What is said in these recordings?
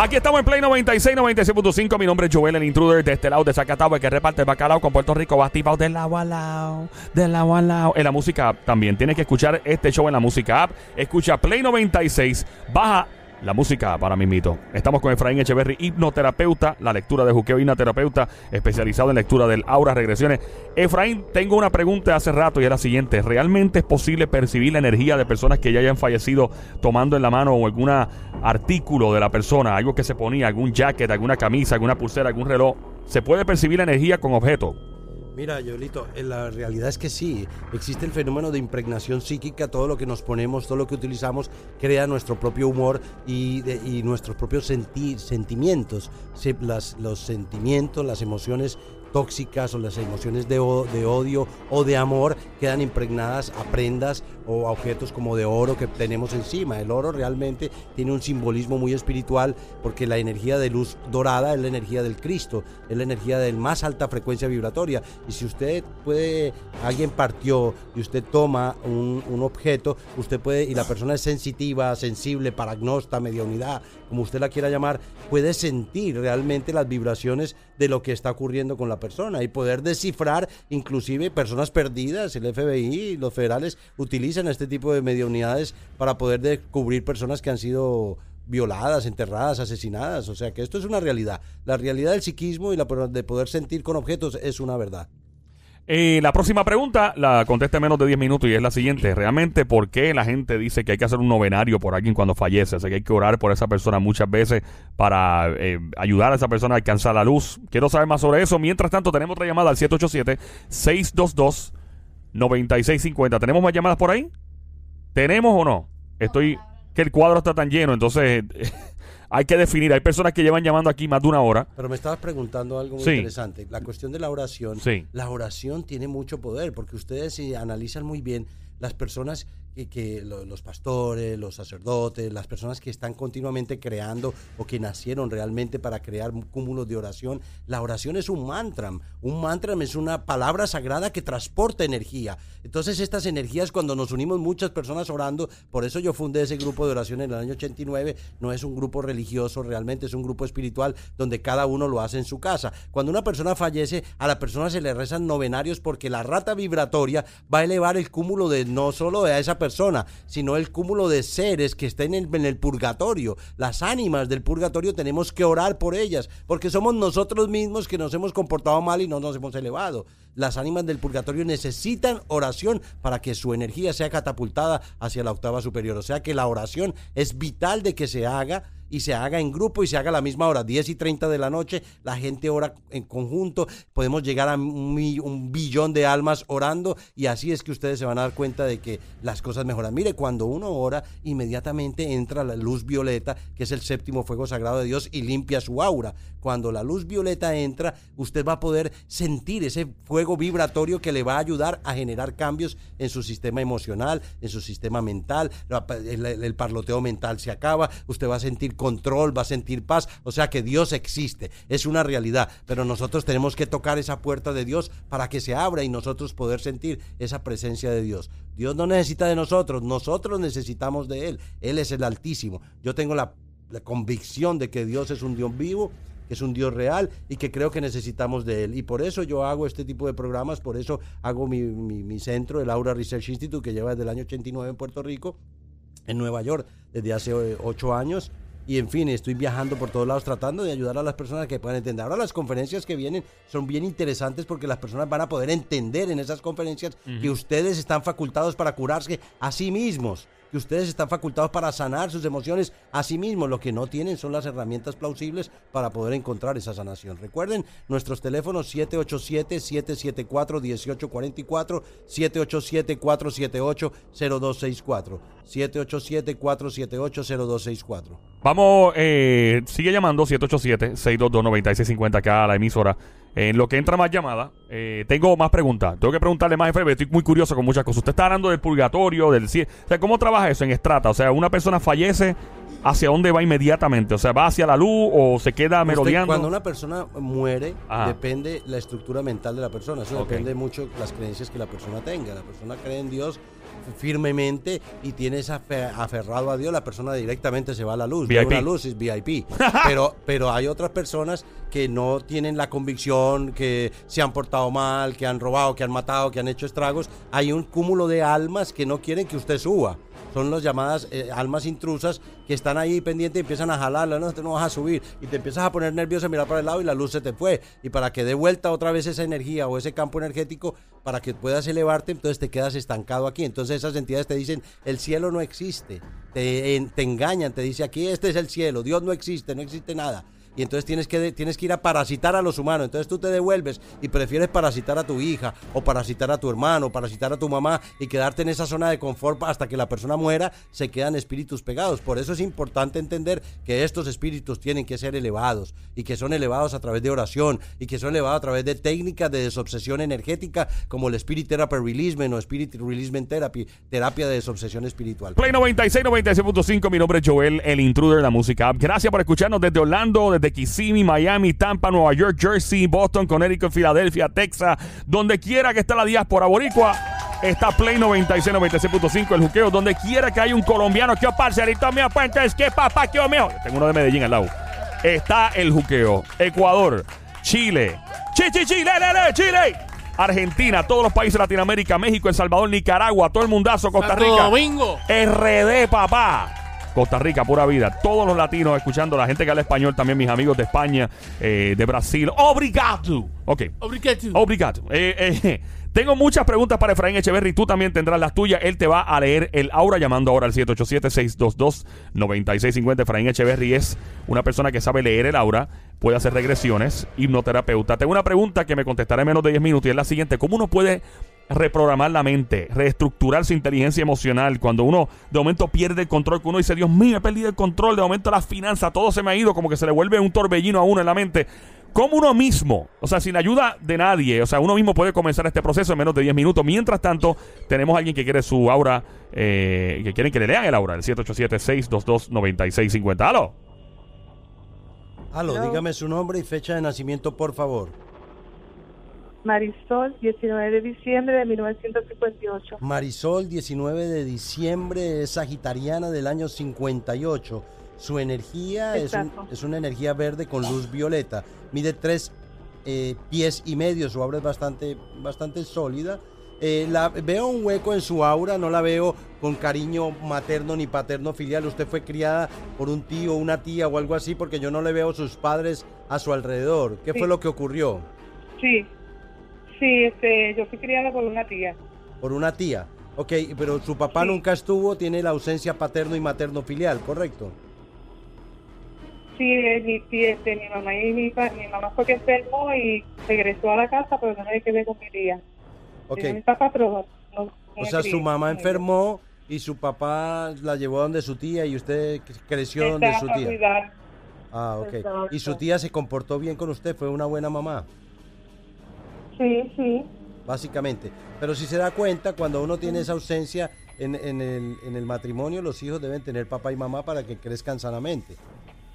Aquí estamos en Play 96, 96.5. Mi nombre es Joel, el intruder de este lado de Zacatau, que reparte el bacalao con Puerto Rico, activado de lado a lado, de lado a lado. En la música app también. Tienes que escuchar este show en la música app. Escucha Play 96, baja la música para mito. Estamos con Efraín Echeverry, hipnoterapeuta, la lectura de juqueo hipnoterapeuta, especializado en lectura del aura, regresiones. Efraín, tengo una pregunta hace rato y es la siguiente. ¿Realmente es posible percibir la energía de personas que ya hayan fallecido tomando en la mano o algún artículo de la persona, algo que se ponía, algún jacket, alguna camisa, alguna pulsera, algún reloj? ¿Se puede percibir la energía con objetos? Mira, Yolito, eh, la realidad es que sí, existe el fenómeno de impregnación psíquica, todo lo que nos ponemos, todo lo que utilizamos crea nuestro propio humor y, nuestros propios sentimientos. los sentimientos, las emociones tóxicas o las emociones de, de, odio o de amor quedan impregnadas a prendas o objetos como de oro que tenemos encima. El oro realmente tiene un simbolismo muy espiritual porque la energía de luz dorada es la energía del Cristo, es la energía de más alta frecuencia vibratoria. Y si usted puede, alguien partió y usted toma un, un objeto, usted puede, y la persona es sensitiva, sensible, paragnosta, unidad, como usted la quiera llamar, puede sentir realmente las vibraciones de lo que está ocurriendo con la persona y poder descifrar inclusive personas perdidas. El FBI, los federales utilizan este tipo de mediunidades para poder descubrir personas que han sido violadas, enterradas, asesinadas. O sea que esto es una realidad. La realidad del psiquismo y la de poder sentir con objetos es una verdad. Eh, la próxima pregunta la conteste en menos de 10 minutos y es la siguiente. ¿Realmente por qué la gente dice que hay que hacer un novenario por alguien cuando fallece? O sea, que hay que orar por esa persona muchas veces para eh, ayudar a esa persona a alcanzar la luz. Quiero saber más sobre eso. Mientras tanto, tenemos otra llamada al 787-622-9650. ¿Tenemos más llamadas por ahí? ¿Tenemos o no? Estoy... Que el cuadro está tan lleno, entonces... hay que definir. Hay personas que llevan llamando aquí más de una hora. Pero me estabas preguntando algo muy interesante. La cuestión de la oración. Sí. La oración tiene mucho poder porque ustedes si analizan muy bien las personas que, los pastores, los sacerdotes, las personas que están continuamente creando o que nacieron realmente para crear cúmulos de oración, la oración es un mantra. Un mantra es una palabra sagrada que transporta energía. Entonces estas energías cuando nos unimos muchas personas orando, por eso yo fundé ese grupo de oración en el año 89, no es un grupo religioso, realmente es un grupo espiritual donde cada uno lo hace en su casa. Cuando una persona fallece, a la persona se le rezan novenarios porque la rata vibratoria va a elevar el cúmulo de no solo de esa persona, sino el cúmulo de seres que estén en el purgatorio. Las ánimas del purgatorio tenemos que orar por ellas, porque somos nosotros mismos que nos hemos comportado mal y no nos hemos elevado. Las ánimas del purgatorio necesitan oración para que su energía sea catapultada hacia la octava superior. O sea que la oración es vital de que se haga y se haga en grupo y se haga a la misma hora, 10 y 30 de la noche, la gente ora en conjunto, podemos llegar a un, billón de almas orando y así es que ustedes se van a dar cuenta de que las cosas mejoran. Mire, cuando uno ora, inmediatamente entra la luz violeta, que es el séptimo fuego sagrado de Dios, y limpia su aura. Cuando la luz violeta entra, usted va a poder sentir ese fuego vibratorio que le va a ayudar a generar cambios en su sistema emocional, en su sistema mental, el, el parloteo mental se acaba, usted va a sentir control, va a sentir paz. O sea que Dios existe, es una realidad. Pero nosotros tenemos que tocar esa puerta de Dios para que se abra y nosotros poder sentir esa presencia de Dios. Dios no necesita de nosotros, nosotros necesitamos de Él. Él es el Altísimo. Yo tengo la, convicción de que Dios es un Dios vivo que es un Dios real y que creo que necesitamos de Él. Y por eso yo hago este tipo de programas, por eso hago mi, mi centro, el Aura Research Institute, que lleva desde el año 89 en Puerto Rico, en Nueva York, desde hace ocho años y en fin, estoy viajando por todos lados tratando de ayudar a las personas que puedan entender. Ahora las conferencias que vienen son bien interesantes porque las personas van a poder entender en esas conferencias que ustedes están facultados para curarse a sí mismos que ustedes están facultados para sanar sus emociones a sí mismos. Lo que no tienen son las herramientas plausibles para poder encontrar esa sanación. Recuerden nuestros teléfonos 787-774-1844, 787-478-0264, 787-478-0264. Vamos, eh, sigue llamando 787-622-9650 acá a la emisora. En lo que entra más llamada, eh, tengo más preguntas. Tengo que preguntarle más, FB. Estoy muy curioso con muchas cosas. Usted está hablando del purgatorio, del cielo. O sea, ¿cómo trabaja eso en estrata? O sea, una persona fallece, ¿hacia dónde va inmediatamente? O sea, ¿va hacia la luz o se queda merodeando? cuando una persona muere, depende la estructura mental de la persona. Eso depende mucho de las creencias que la persona tenga. La persona cree en Dios firmemente y tienes afe- aferrado a Dios, la persona directamente se va a la luz. VIP. Una luz es VIP. pero, pero hay otras personas que no tienen la convicción, que se han portado mal, que han robado, que han matado, que han hecho estragos. Hay un cúmulo de almas que no quieren que usted suba. Son las llamadas eh, almas intrusas que están ahí pendientes y empiezan a jalarla, no, te no vas a subir. Y te empiezas a poner nervioso, a mirar para el lado y la luz se te fue. Y para que dé vuelta otra vez esa energía o ese campo energético, para que puedas elevarte, entonces te quedas estancado aquí. Entonces esas entidades te dicen, el cielo no existe. Te, te engañan, te dice, aquí este es el cielo, Dios no existe, no existe nada. Y entonces tienes que, de- tienes que ir a parasitar a los humanos. Entonces tú te devuelves y prefieres parasitar a tu hija, o parasitar a tu hermano, o parasitar a tu mamá y quedarte en esa zona de confort hasta que la persona muera, se quedan espíritus pegados. Por eso es importante entender que estos espíritus tienen que ser elevados y que son elevados a través de oración y que son elevados a través de técnicas de desobsesión energética como el Spirit Therapy Releasement o Spirit Releasement Therapy, terapia de desobsesión espiritual. Play 96, 96.5. Mi nombre es Joel, el intruder, la música. Gracias por escucharnos desde Orlando, desde Kissimmee, Miami, Tampa, Nueva York, Jersey, Boston, Connecticut, Filadelfia, Texas. Donde quiera que esté la diáspora boricua, está Play 96, 96.5. El juqueo. Donde quiera que haya un colombiano, que parcerito mío, entonces, ¿qué papá, qué mío? Tengo uno de Medellín al lado. Está el juqueo. Ecuador, Chile, Chichi, Chile, Lele, Chile. Argentina, todos los países de Latinoamérica, México, El Salvador, Nicaragua, todo el mundazo, Costa Santo Rica. Domingo. RD, papá. Costa Rica, pura vida. Todos los latinos escuchando, la gente que habla español, también mis amigos de España, eh, de Brasil. Obrigado. Ok. Obrigado. Obrigado. Eh, eh, tengo muchas preguntas para Efraín Echeverry. Tú también tendrás las tuyas. Él te va a leer el aura llamando ahora al 787-622-9650. Efraín Echeverry es una persona que sabe leer el aura, puede hacer regresiones, hipnoterapeuta. Tengo una pregunta que me contestará en menos de 10 minutos y es la siguiente. ¿Cómo uno puede reprogramar la mente, reestructurar su inteligencia emocional cuando uno de momento pierde el control, que uno dice, Dios mío, he perdido el control, de momento las finanzas, todo se me ha ido, como que se le vuelve un torbellino a uno en la mente. ¿Cómo uno mismo, o sea, sin ayuda de nadie, o sea, uno mismo puede comenzar este proceso en menos de 10 minutos? Mientras tanto, tenemos a alguien que quiere su aura, eh, que quieren que le lean el aura, el 787-622-9650. ¿Aló? Aló, dígame su nombre y fecha de nacimiento, por favor. Marisol, 19 de diciembre de 1958. Marisol, 19 de diciembre, es sagitariana del año 58. Su energía es, un- Exacto. es una energía verde con luz violeta. Mide tres eh, pies y medio, su aura es bastante, bastante sólida. Eh, la, veo un hueco en su aura, no la veo con cariño materno ni paterno filial. Usted fue criada por un tío, una tía o algo así, porque yo no le veo sus padres a su alrededor. ¿Qué Sí. fue lo que ocurrió? Sí, sí, este, yo fui criada por una tía. Por una tía. Ok, pero su papá Sí. nunca estuvo, tiene la ausencia paterno y materno filial, ¿correcto? Sí, eh, mi, este, mi mamá y mi, mi mamá fue que enfermó y regresó a la casa, pero no me quedé con mi tía. Ok, Tenía mi papá, pero no, no o sea, crié su mamá enfermó y su papá la llevó donde su tía y usted cre- creció donde su tía. cuidar. Ah, ok. Exacto. ¿Y su tía se comportó bien con usted? ¿Fue una buena mamá? Sí, sí, Básicamente. Pero si se da cuenta, cuando uno tiene esa ausencia en, en el, en el matrimonio, los hijos deben tener papá y mamá para que crezcan sanamente.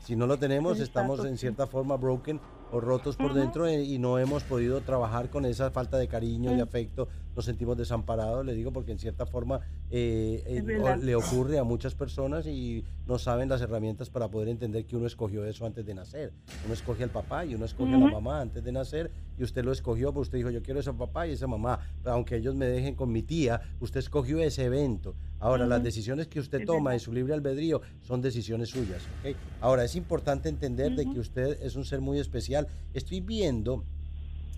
Si no lo tenemos, Exacto, estamos en cierta forma broken o rotos por dentro eh, y no hemos podido trabajar con esa falta de cariño y afecto. Nos sentimos desamparados, le digo, porque en cierta forma eh, eh, le ocurre a muchas personas y no saben las herramientas para poder entender que uno escogió eso antes de nacer. Uno escoge al papá y uno escoge a la mamá antes de nacer y usted lo escogió, porque usted dijo, yo quiero ese papá y esa mamá. Pero aunque ellos me dejen con mi tía, usted escogió ese evento. Ahora, las decisiones que usted toma en su libre albedrío son decisiones suyas. ¿ok? Ahora, es importante entender de que usted es un ser muy especial. Estoy viendo,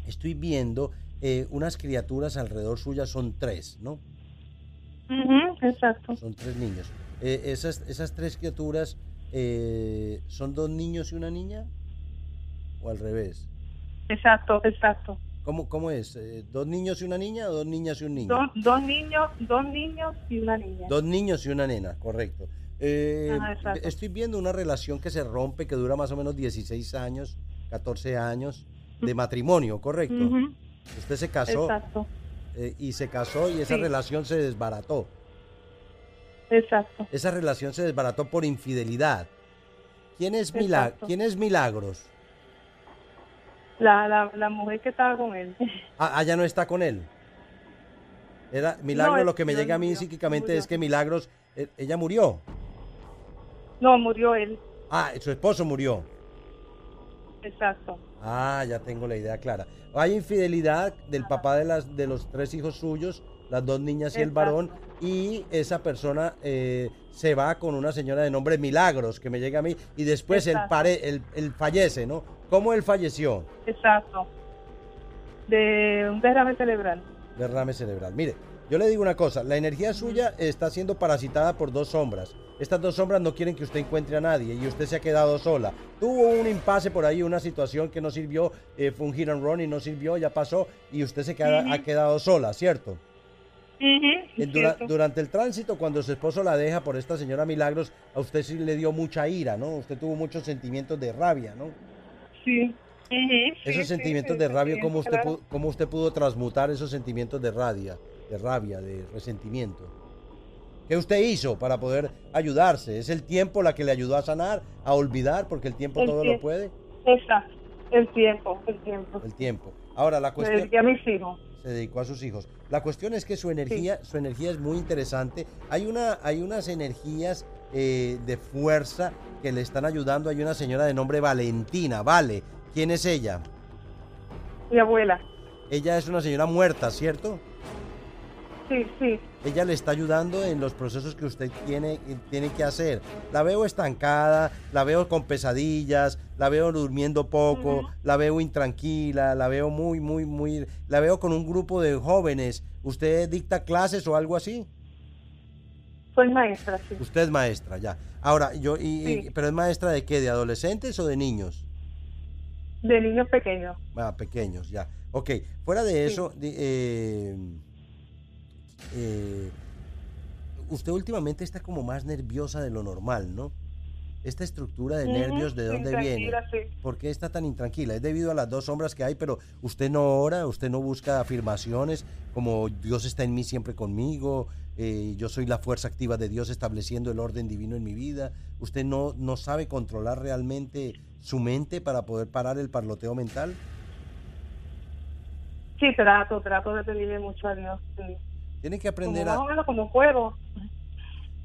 estoy viendo eh, unas criaturas alrededor suyas, son tres, ¿no? Ujú, exacto. Son tres niños. Eh, esas, esas tres criaturas, eh, ¿son dos niños y una niña? ¿O al revés? Exacto, exacto. ¿Cómo, cómo es? Eh, ¿Dos niños y una niña o dos niñas y un niño? Dos, dos niños, dos niños y una niña. Dos niños y una nena, correcto. Eh, estoy viendo una relación que se rompe, que dura más o menos 16 años, 14 años de matrimonio, correcto. Usted se casó Exacto, eh, y se casó y esa Sí. relación se desbarató. exacto. Esa relación se desbarató por infidelidad. ¿Quién es, Mila- Exacto. ¿quién es Milagros? La, la, la mujer que estaba con él. Ah, ah, ya no está con él. Era Milagro, No, lo que me llega a mí murió, psíquicamente murió. es que Milagros, eh, ella murió. No, murió él. Ah, su esposo murió. Exacto. Ah, ya tengo la idea clara. Hay infidelidad del papá de, las, de los tres hijos suyos, las dos niñas y el varón, y esa persona eh, se va con una señora de nombre Milagros, que me llega a mí, y después él, pare, él, él fallece, ¿no? ¿Cómo él falleció? Exacto. De un derrame cerebral. Derrame cerebral. Mire, yo le digo una cosa, la energía suya está siendo parasitada por dos sombras. Estas dos sombras no quieren que usted encuentre a nadie y usted se ha quedado sola. Tuvo un impasse por ahí, una situación que no sirvió, eh, fue un hit and run y no sirvió, ya pasó y usted se queda- ha quedado sola, Eh, dura- cierto. durante el tránsito, cuando su esposo la deja por esta señora Milagros, a usted sí le dio mucha ira, ¿no? Usted tuvo muchos sentimientos de rabia, ¿no? Sí. Esos sí, sentimientos sí, de rabia, ¿cómo usted, claro. pudo, ¿cómo usted pudo transmutar esos sentimientos de rabia, de rabia, de resentimiento? ¿Qué usted hizo para poder ayudarse? ¿Es el tiempo la que le ayudó a sanar, a olvidar, porque el tiempo El todo lo puede? Exacto. El tiempo, el tiempo. El tiempo. Ahora, la Me cuestión... dediqué a mis hijos. se dedicó a sus hijos. La cuestión es que su energía, su energía es muy interesante. Hay una, hay unas energías eh, de fuerza que le están ayudando. Hay una señora de nombre Valentina, Vale. ¿Quién es ella? Mi abuela. Ella es una señora muerta, ¿cierto? Sí, sí. Ella le está ayudando en los procesos que usted tiene, tiene que hacer. La veo estancada, la veo con pesadillas, la veo durmiendo poco, la veo intranquila, la veo muy, muy, muy... La veo con un grupo de jóvenes. ¿Usted dicta clases o algo así? Soy maestra, sí. Usted es maestra, ya. Ahora, yo, y, y-. ¿pero es maestra de qué? ¿De adolescentes o de niños? De niños pequeños. Ah, pequeños, ya. Ok, fuera de Sí. eso, eh, eh, usted últimamente está como más nerviosa de lo normal, ¿no? Esta estructura de nervios, ¿de dónde viene? sí. ¿Por qué está tan intranquila? Es debido a las dos sombras que hay, pero usted no ora, usted no busca afirmaciones como Dios está en mí siempre conmigo, eh, yo soy la fuerza activa de Dios estableciendo el orden divino en mi vida. Usted no, no sabe controlar realmente su mente para poder parar el parloteo mental. Sí, trato, trato de pedirle mucho a Dios. Sí. Tiene que Como aprender más a... como puedo.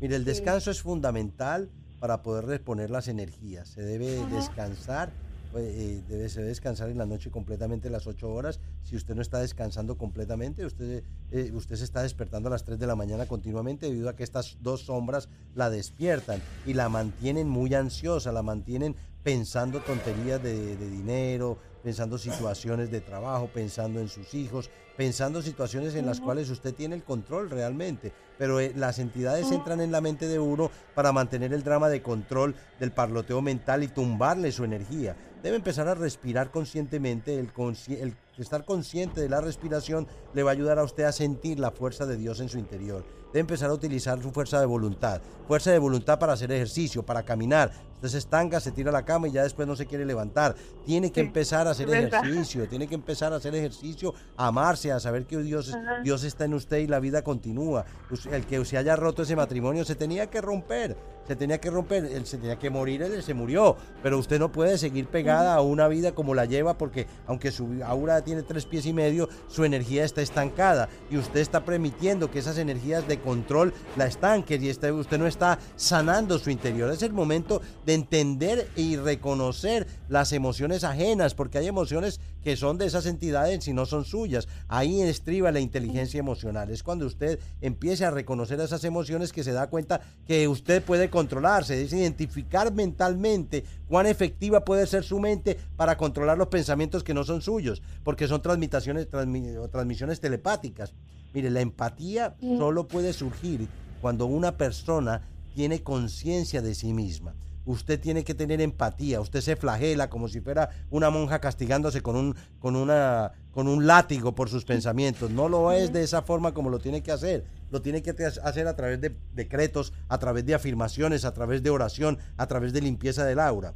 Mire, el Sí. descanso es fundamental para poder reponer las energías. Se debe Ajá. descansar, eh, debe, se debe descansar en la noche completamente las 8 horas. Si usted no está descansando completamente, usted, eh, usted se está despertando a las 3 de la mañana continuamente debido a que estas dos sombras la despiertan y la mantienen muy ansiosa, la mantienen pensando tonterías de, de dinero, pensando situaciones de trabajo, pensando en sus hijos, pensando situaciones en las cuales usted tiene el control realmente. Pero eh, las entidades entran en la mente de uno para mantener el drama de control del parloteo mental y tumbarle su energía. Debe empezar a respirar conscientemente. El, consci- el estar consciente de la respiración le va a ayudar a usted a sentir la fuerza de Dios en su interior. Debe empezar a utilizar su fuerza de voluntad. Fuerza de voluntad para hacer ejercicio, para caminar. Usted se estanca, se tira a la cama y ya después no se quiere levantar. Tiene que empezar a hacer ejercicio, tiene que empezar a hacer ejercicio, a amarse, a saber que Dios, Ajá. Dios está en usted y la vida continúa. El que se haya roto ese matrimonio se tenía que romper, se tenía que romper, él se tenía que morir, él se murió, pero usted no puede seguir pegada a una vida como la lleva porque aunque su aura tiene tres pies y medio, su energía está estancada y usted está permitiendo que esas energías de control la estanquen y usted no está sanando su interior. Es el momento de entender y reconocer las emociones ajenas, porque hay emociones que son de esas entidades y no son suyas. Ahí estriba la inteligencia emocional. Es cuando usted empiece a reconocer esas emociones que se da cuenta que usted puede controlarse, es identificar mentalmente cuán efectiva puede ser su mente para controlar los pensamientos que no son suyos, porque son transmitaciones transmi- o transmisiones telepáticas. Mire, la empatía solo puede surgir cuando una persona tiene conciencia de sí misma. Usted tiene que tener empatía, usted se flagela como si fuera una monja castigándose con un, con una, con un látigo por sus pensamientos. No lo es de esa forma como lo tiene que hacer. Lo tiene que hacer a través de decretos, a través de afirmaciones, a través de oración, a través de limpieza del aura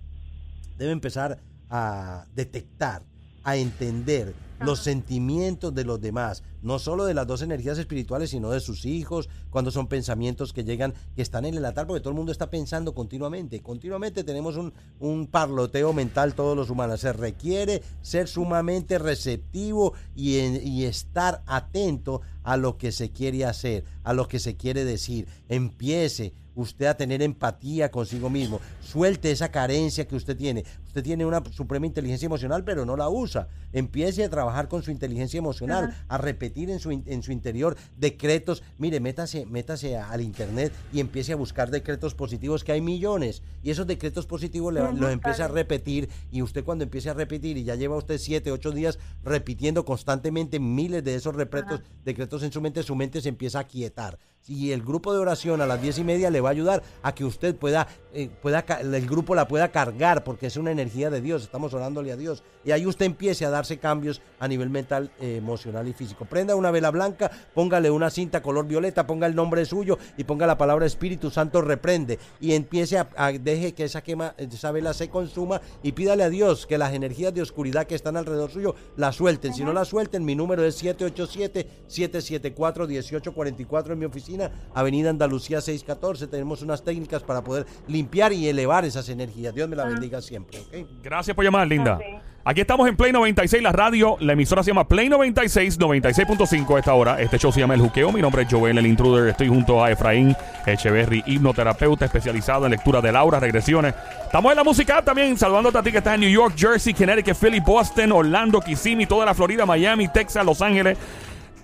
debe empezar a detectar, a entender los sentimientos de los demás, no solo de las dos energías espirituales, sino de sus hijos, cuando son pensamientos que llegan, que están en el altar, porque todo el mundo está pensando continuamente. Continuamente tenemos un, un parloteo mental todos los humanos. Se requiere ser sumamente receptivo y, y estar atento a lo que se quiere hacer, a lo que se quiere decir. Empiece usted a tener empatía consigo mismo. Suelte esa carencia que usted tiene. Usted tiene una suprema inteligencia emocional, pero no la usa. Empiece a trabajar con su inteligencia emocional, a repetir en su, en su interior decretos. Mire, métase, métase al internet y empiece a buscar decretos positivos, que hay millones. Y esos decretos positivos los empieza a repetir. Y usted cuando empiece a repetir, y ya lleva usted siete, ocho días repitiendo constantemente miles de esos repetos, decretos en su mente, su mente se empieza a quietar y el grupo de oración a las diez y media le va a ayudar a que usted pueda, eh, pueda, el grupo la pueda cargar, porque es una energía de Dios, estamos orándole a Dios. Y ahí usted empiece a darse cambios a nivel mental, eh, emocional y físico. Prenda una vela blanca, póngale una cinta color violeta, ponga el nombre suyo y ponga la palabra Espíritu Santo reprende. Y empiece a, deje que esa quema, esa vela se consuma y pídale a Dios que las energías de oscuridad que están alrededor suyo la suelten. Si no la suelten, mi número es 787-774-1844 en mi oficina Avenida Andalucía 614. Tenemos unas técnicas para poder limpiar y elevar esas energías. Dios me la ah. bendiga siempre. Gracias por llamar, Linda. Aquí estamos en Play 96, la radio. La emisora se llama Play 96, 96.5 a esta hora. Este show se llama El Juqueo. Mi nombre es Joel, el intruder. Estoy junto a Efraín Echeverry, hipnoterapeuta especializado en lectura de Laura, regresiones. Estamos en la música también, saludándote a ti que estás en New York, Jersey, Connecticut, Philly, Boston, Orlando, Kissimmee, toda la Florida, Miami, Texas, Los Ángeles.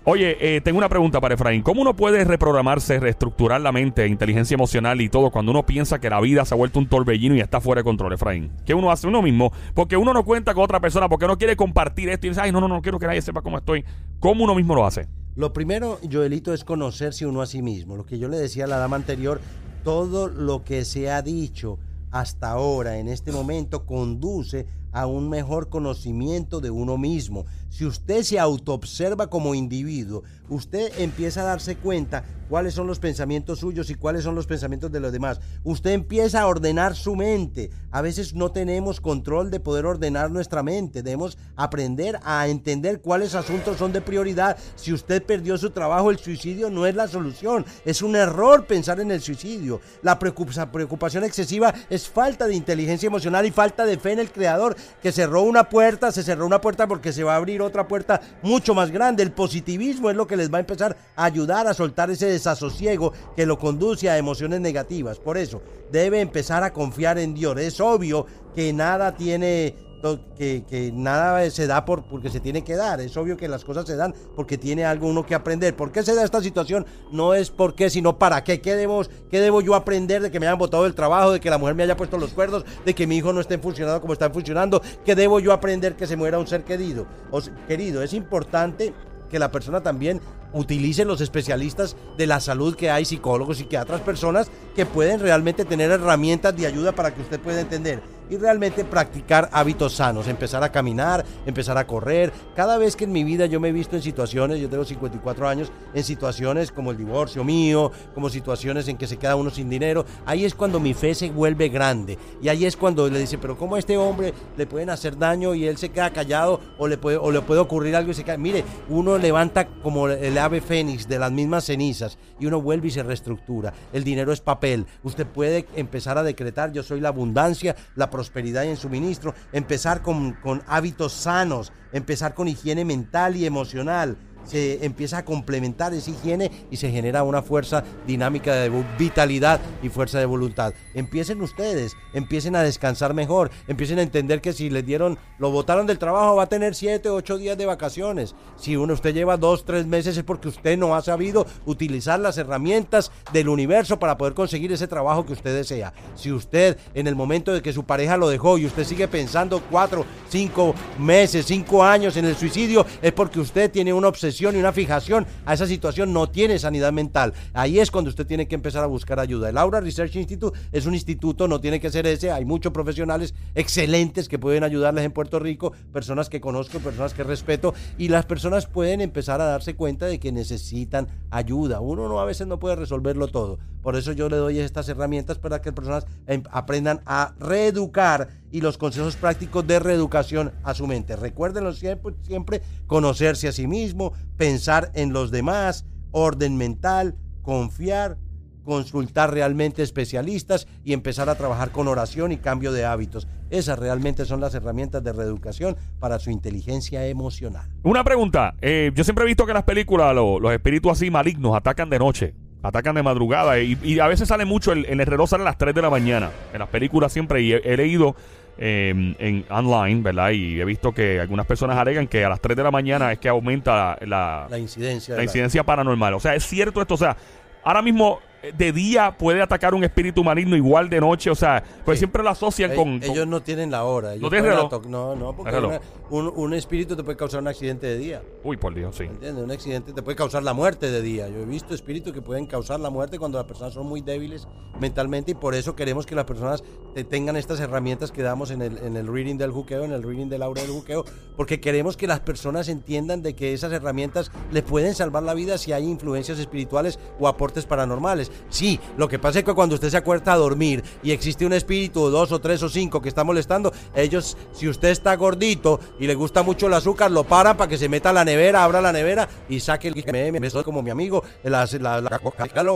Oye, eh, tengo una pregunta para Efraín. ¿Cómo uno puede reprogramarse, reestructurar la mente, inteligencia emocional y todo cuando uno piensa que la vida se ha vuelto un torbellino y está fuera de control, Efraín? ¿Qué uno hace uno mismo? Porque uno no cuenta con otra persona, porque uno quiere compartir esto y dice, ay, no, no, no quiero que nadie sepa cómo estoy. ¿Cómo uno mismo lo hace? Lo primero, Joelito, es conocerse uno a sí mismo. Lo que yo le decía a la dama anterior, todo lo que se ha dicho hasta ahora, en este momento, conduce a un mejor conocimiento de uno mismo. Si usted se autoobserva como individuo, usted empieza a darse cuenta cuáles son los pensamientos suyos y cuáles son los pensamientos de los demás. Usted empieza a ordenar su mente. A veces no tenemos control de poder ordenar nuestra mente. Debemos aprender a entender cuáles asuntos son de prioridad. Si usted perdió su trabajo, el suicidio no es la solución. Es un error pensar en el suicidio. La preocupación excesiva es falta de inteligencia emocional y falta de fe en el creador que cerró una puerta, se cerró una puerta porque se va a abrir otra puerta mucho más grande. El positivismo es lo que les va a empezar a ayudar a soltar ese desasosiego que lo conduce a emociones negativas. Por eso, debe empezar a confiar en Dios. Es obvio que nada tiene que, nada se da por, porque se tiene que dar. Es obvio que las cosas se dan porque tiene algo uno que aprender. ¿Por qué se da esta situación? No es por qué, sino para qué. ¿Qué debo, qué debo yo aprender de que me hayan botado del trabajo, de que la mujer me haya puesto los cuerdos, de que mi hijo no esté funcionando como están funcionando? ¿Qué debo yo aprender que se muera un ser querido? O, querido, es importante que la persona también utilice los especialistas de la salud que hay, psicólogos y que otras personas que pueden realmente tener herramientas de ayuda para que usted pueda entender y realmente practicar hábitos sanos, empezar a caminar, empezar a correr. Cada vez que en mi vida yo me he visto en situaciones, yo tengo 54 años, en situaciones como el divorcio mío, como situaciones en que se queda uno sin dinero, ahí es cuando mi fe se vuelve grande. Y ahí es cuando le dice, pero ¿cómo a este hombre le pueden hacer daño y él se queda callado o le puede, o le puede ocurrir algo y se cae? Mire, uno levanta como el ave fénix de las mismas cenizas y uno vuelve y se reestructura. El dinero es papel. Usted puede empezar a decretar, yo soy la abundancia, la prosperidad y en suministro, empezar con, con hábitos sanos, empezar con higiene mental y emocional se empieza a complementar esa higiene y se genera una fuerza dinámica de vitalidad y fuerza de voluntad. Empiecen ustedes, empiecen a descansar mejor, empiecen a entender que si les dieron, lo botaron del trabajo, va a tener 7, 8 días de vacaciones. Si uno usted lleva 2, 3 meses es porque usted no ha sabido utilizar las herramientas del universo para poder conseguir ese trabajo que usted desea. Si usted en el momento de que su pareja lo dejó y usted sigue pensando 4, 5 meses, 5 años en el suicidio, es porque usted tiene una obsesión y una fijación a esa situación, no tiene sanidad mental. Ahí es cuando usted tiene que empezar a buscar ayuda. El Aura Research Institute es un instituto, no tiene que ser ese. Hay muchos profesionales excelentes que pueden ayudarles en Puerto Rico, personas que conozco, personas que respeto, y las personas pueden empezar a darse cuenta de que necesitan ayuda. Uno no a veces no puede resolverlo todo. Por eso yo le doy estas herramientas para que las personas em, aprendan a reeducar y los consejos prácticos de reeducación a su mente. Recuérdenlo siempre, siempre conocerse a sí mismo, pensar en los demás, orden mental, confiar, consultar realmente especialistas y empezar a trabajar con oración y cambio de hábitos. Esas realmente son las herramientas de reeducación para su inteligencia emocional. Una pregunta. eh, yo siempre he visto que en las películas lo- los espíritus así malignos atacan de noche. Atacan de madrugada y, a veces sale mucho, el, el reloj sale a las 3 de la mañana. En las películas siempre, he leído eh, en online, ¿verdad? Y he visto que algunas personas alegan que a las 3 de la mañana es que aumenta la, La incidencia. la de la- incidencia paranormal. O sea, es cierto esto. O sea, ahora mismo eh, de día puede atacar un espíritu maligno igual de noche. O sea, pues Sí. siempre lo asocian Eh, con, con- ellos no tienen la hora. ellos ¿No tienen reloj? No, no, porque una- un espíritu te puede causar un accidente de día. Uy, por Dios, sí. ¿Entiendes? Un accidente te puede causar la muerte de día. Yo he visto espíritus que pueden causar la muerte cuando las personas son muy débiles mentalmente y por eso queremos que las personas te- tengan estas herramientas que damos en el, en el reading del juqueo, en el reading del aura del juqueo, porque queremos que las personas entiendan de que esas herramientas les pueden salvar la vida si hay influencias espirituales o aportes paranormales. Sí, lo que pasa es que cuando usted se acuesta a dormir y existe un espíritu, dos o tres o cinco que está molestando, ellos, si usted está gordito y le gusta mucho el azúcar, lo paran para que se meta la nevera, abra la nevera y saque el me soy como mi amigo, la, la, la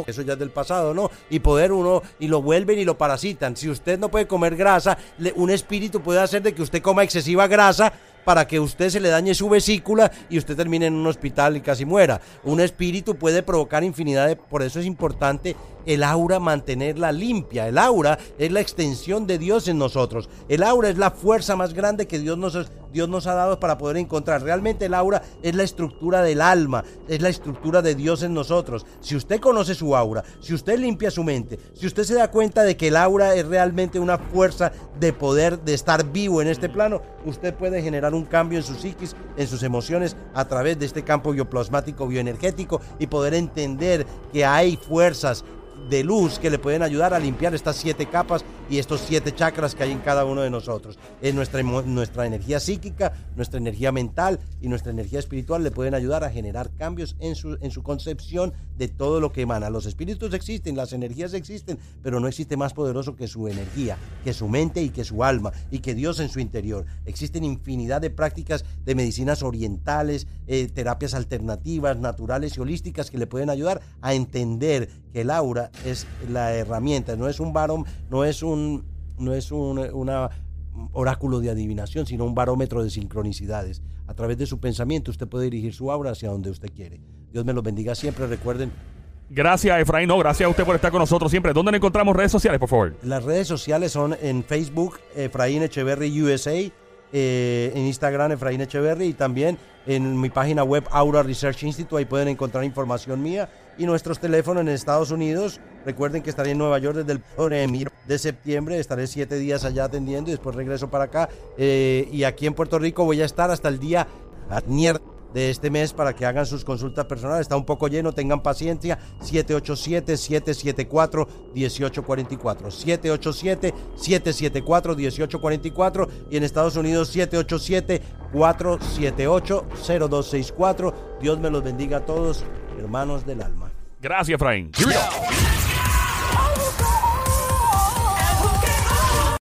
eso ya es del pasado, ¿no? Y poder uno, y lo vuelven y lo parasitan. Si usted no puede comer grasa, le- un espíritu puede hacer de que usted coma excesiva grasa para que usted se le dañe su vesícula y usted termine en un hospital y casi muera. Un espíritu puede provocar infinidad de... Por eso es importante el aura mantenerla limpia. El aura es la extensión de Dios en nosotros. El aura es la fuerza más grande que Dios nos, Dios nos ha dado para poder encontrar. Realmente el aura es la estructura del alma, es la estructura de Dios en nosotros. Si usted conoce su aura, si usted limpia su mente, si usted se da cuenta de que el aura es realmente una fuerza de poder, de estar vivo en este plano, usted puede generar un cambio en su psiquis, en sus emociones, a través de este campo bioplasmático, bioenergético y poder entender que hay fuerzas de luz que le pueden ayudar a limpiar estas siete capas y estos siete chakras que hay en cada uno de nosotros. En nuestra, emo- nuestra energía psíquica, nuestra energía mental y nuestra energía espiritual le pueden ayudar a generar cambios en su, en su concepción de todo lo que emana. Los espíritus existen, las energías existen, pero no existe más poderoso que su energía, que su mente y que su alma y que Dios en su interior. Existen infinidad de prácticas de medicinas orientales, eh, terapias alternativas, naturales y holísticas que le pueden ayudar a entender que el aura es la herramienta, no es un varón, no es un, no es un una oráculo de adivinación, sino un barómetro de sincronicidades. A través de su pensamiento usted puede dirigir su aura hacia donde usted quiere. Dios me los bendiga siempre. Recuerden, Gracias, Efraín. No, gracias a usted por estar con nosotros siempre. ¿Dónde le encontramos redes sociales, por favor? las redes sociales son en Facebook, Efraín Echeverry USA, eh, en Instagram, Efraín Echeverry, y también en mi página web, Aura Research Institute, ahí pueden encontrar información mía. Y nuestros teléfonos en Estados Unidos, recuerden que estaré en Nueva York desde el primero de septiembre, estaré siete días allá atendiendo y después regreso para acá. Eh, y aquí en Puerto Rico voy a estar hasta el día mierda de este mes para que hagan sus consultas personales. Está un poco lleno, tengan paciencia. 787-774-1844. 787-774-1844. Y en Estados Unidos 787-478-0264. Dios me los bendiga a todos, hermanos del alma. Gracias, Efraín. Here we go.